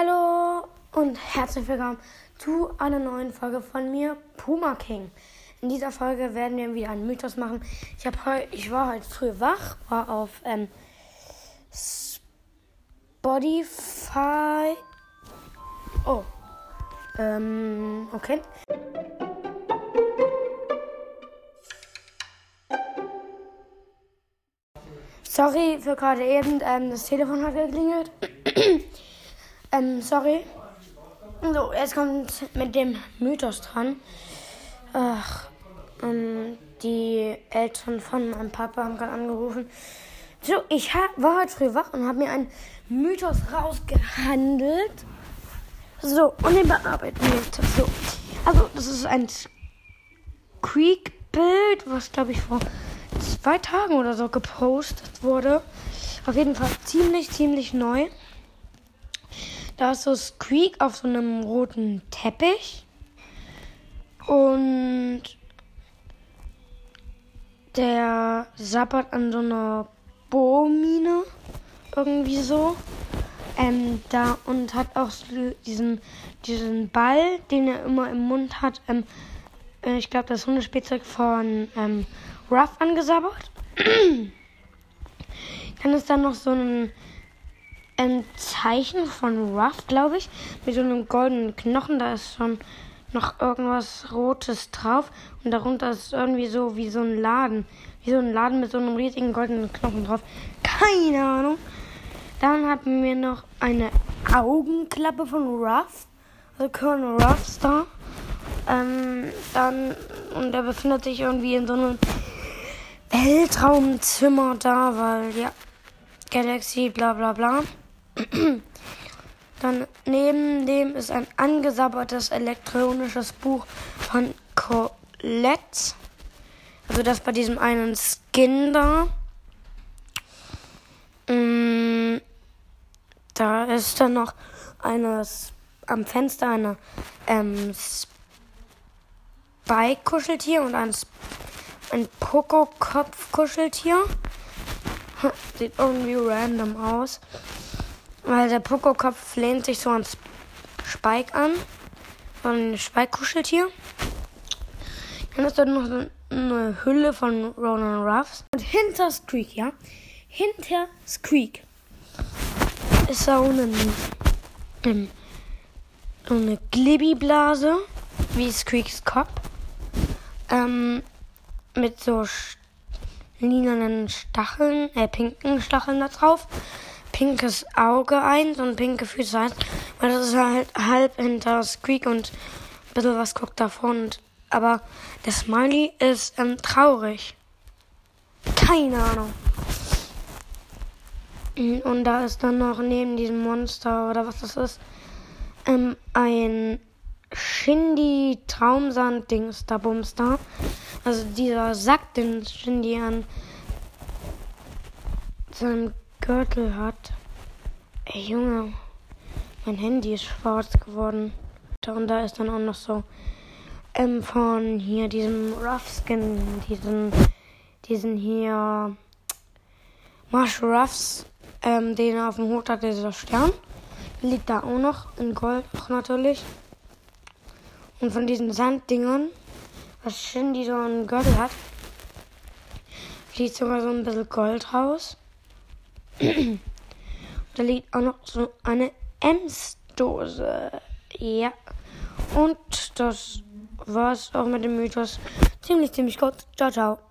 Hallo und herzlich willkommen zu einer neuen Folge von mir, Puma King. In dieser Folge werden wir wieder einen Mythos machen. Ich, hab heu, ich war heute früh wach, war auf ähm, Spotify. Oh. Ähm, okay. Sorry für gerade eben, ähm, das Telefon hat geklingelt. ähm, sorry. So, jetzt kommt mit dem Mythos dran. Ach, ähm, die Eltern von meinem Papa haben gerade angerufen. So, ich war heute früh wach und habe mir einen Mythos rausgehandelt. So, und den bearbeiten wir jetzt. So, also, das ist ein Creek-Bild, was glaube ich vor zwei Tagen oder so gepostet wurde. Auf jeden Fall ziemlich, ziemlich neu. Da ist so Squeak auf so einem roten Teppich. Und der sappert an so einer Bohrmine. Irgendwie so. Ähm, da und hat auch diesen, diesen Ball, den er immer im Mund hat. Ähm, ich glaube, das Hundespielzeug von ähm, Ruff angesabbert. Dann ist da noch so ein, ein Zeichen von Ruff, glaube ich, mit so einem goldenen Knochen. Da ist schon noch irgendwas Rotes drauf und darunter ist irgendwie so wie so ein Laden. Wie so ein Laden mit so einem riesigen goldenen Knochen drauf. Keine Ahnung. Dann hatten wir noch eine Augenklappe von Ruff. Also Colonel Ruffs da. Ähm, dann, und er befindet sich irgendwie in so einem Weltraumzimmer da, weil ja, Galaxy, bla bla bla. Dann neben dem ist ein angesabbertes elektronisches Buch von Colette. Also das bei diesem einen Skin da. Mm, da ist dann noch eine am Fenster eine ähm, Spike-Kuscheltier und ein ein Pokokopf-Kuscheltier. Sieht irgendwie random aus. Weil der Pokokopf lehnt sich so an Spike an. So ein Spike-Kuscheltier. Dann ist da noch so eine Hülle von Ronan Ruffs. Und hinter Squeak, ja? Hinter Squeak ist da eine, so eine Glibby-Blase, wie Squeaks Kopf. Ähm, mit so lilanen Stacheln, äh, pinken Stacheln da drauf. Pinkes Auge eins und pinke Füße eins. Weil das ist halt halb hinter Squeak und ein bisschen was guckt davon. aber der Smiley ist ähm, traurig. Keine Ahnung. Und da ist dann noch neben diesem Monster oder was das ist, ähm, ein Shindy Traumsand Dings da Bumster. Also dieser Sack, den Shindy an seinem Gürtel hat. Ey Junge, mein Handy ist schwarz geworden. Und da ist dann auch noch so ähm, von hier diesem Rough Skin, diesen, diesen hier Marsh Ruffs, ähm, den er auf dem Hut hat, dieser Stern. Liegt da auch noch in Gold, auch natürlich. Und von diesen Sanddingern, was Shindy so einen Gürtel hat, fliegt sogar so ein bisschen Gold raus. da liegt auch noch so eine Ems-Dose. Ja. Und das war's auch mit dem Mythos. Ziemlich, ziemlich kurz. Ciao, ciao.